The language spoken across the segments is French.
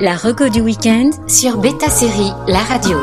La reco du week-end sur Beta Série, la radio.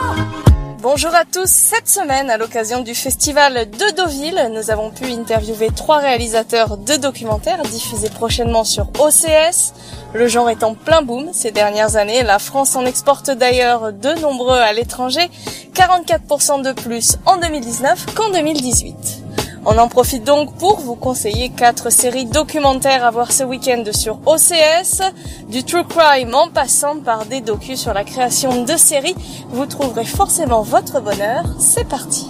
Bonjour à tous. Cette semaine, à l'occasion du festival de Deauville, nous avons pu interviewer trois réalisateurs de documentaires diffusés prochainement sur OCS. Le genre est en plein boom ces dernières années. La France en exporte d'ailleurs de nombreux à l'étranger, 44% de plus en 2019 qu'en 2018. On en profite donc pour vous conseiller quatre séries documentaires à voir ce week-end sur OCS, du true crime en passant par des docus sur la création de séries. Vous trouverez forcément votre bonheur. C'est parti.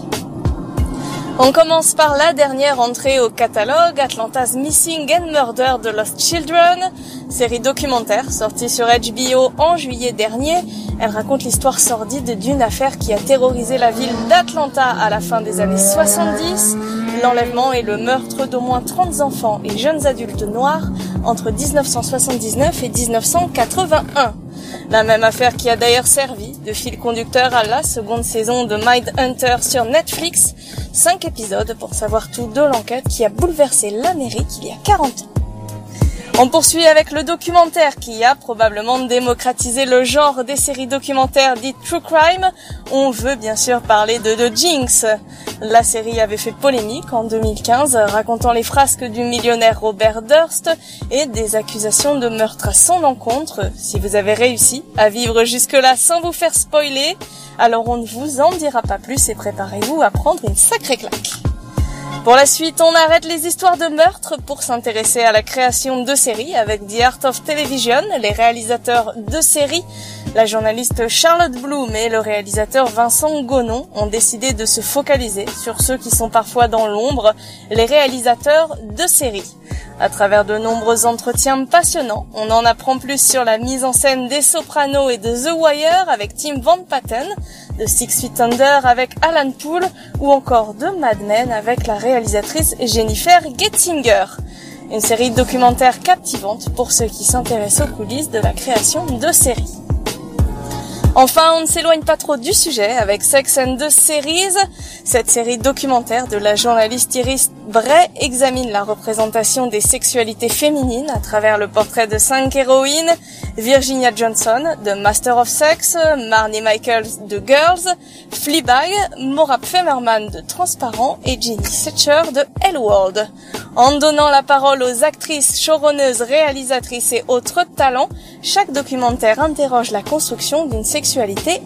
On commence par la dernière entrée au catalogue, Atlanta's Missing and Murder de Lost Children, série documentaire sortie sur HBO en juillet dernier. Elle raconte l'histoire sordide d'une affaire qui a terrorisé la ville d'Atlanta à la fin des années 70 l'enlèvement et le meurtre d'au moins 30 enfants et jeunes adultes noirs entre 1979 et 1981. La même affaire qui a d'ailleurs servi de fil conducteur à la seconde saison de Mind Hunter sur Netflix. Cinq épisodes pour savoir tout de l'enquête qui a bouleversé l'Amérique il y a 40 ans. On poursuit avec le documentaire qui a probablement démocratisé le genre des séries documentaires dites True Crime. On veut bien sûr parler de The Jinx. La série avait fait polémique en 2015, racontant les frasques du millionnaire Robert Durst et des accusations de meurtre à son encontre. Si vous avez réussi à vivre jusque-là sans vous faire spoiler, alors on ne vous en dira pas plus et préparez-vous à prendre une sacrée claque. Pour la suite, on arrête les histoires de meurtre pour s'intéresser à la création de séries avec The Art of Television, les réalisateurs de séries. La journaliste Charlotte Bloom et le réalisateur Vincent Gonon ont décidé de se focaliser sur ceux qui sont parfois dans l'ombre, les réalisateurs de séries. À travers de nombreux entretiens passionnants, on en apprend plus sur la mise en scène des Sopranos et de The Wire avec Tim Van Patten, de Six Feet Under avec Alan Poole ou encore de Mad Men avec la réalisatrice Jennifer Gettinger. Une série documentaire captivante pour ceux qui s'intéressent aux coulisses de la création de séries. Enfin, on ne s'éloigne pas trop du sujet avec Sex and the Series. Cette série documentaire de la journaliste Iris Bray examine la représentation des sexualités féminines à travers le portrait de cinq héroïnes. Virginia Johnson de Master of Sex, Marnie Michaels de Girls, Fleabag, Maura Femerman de Transparent et Jenny Setcher de World. En donnant la parole aux actrices, showrunneuses, réalisatrices et autres talents, chaque documentaire interroge la construction d'une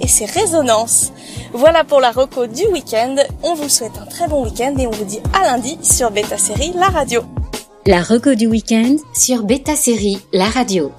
et ses résonances. Voilà pour la reco du week-end. On vous souhaite un très bon week-end et on vous dit à lundi sur Beta Série, la radio. La reco du week-end sur Beta Série, la radio.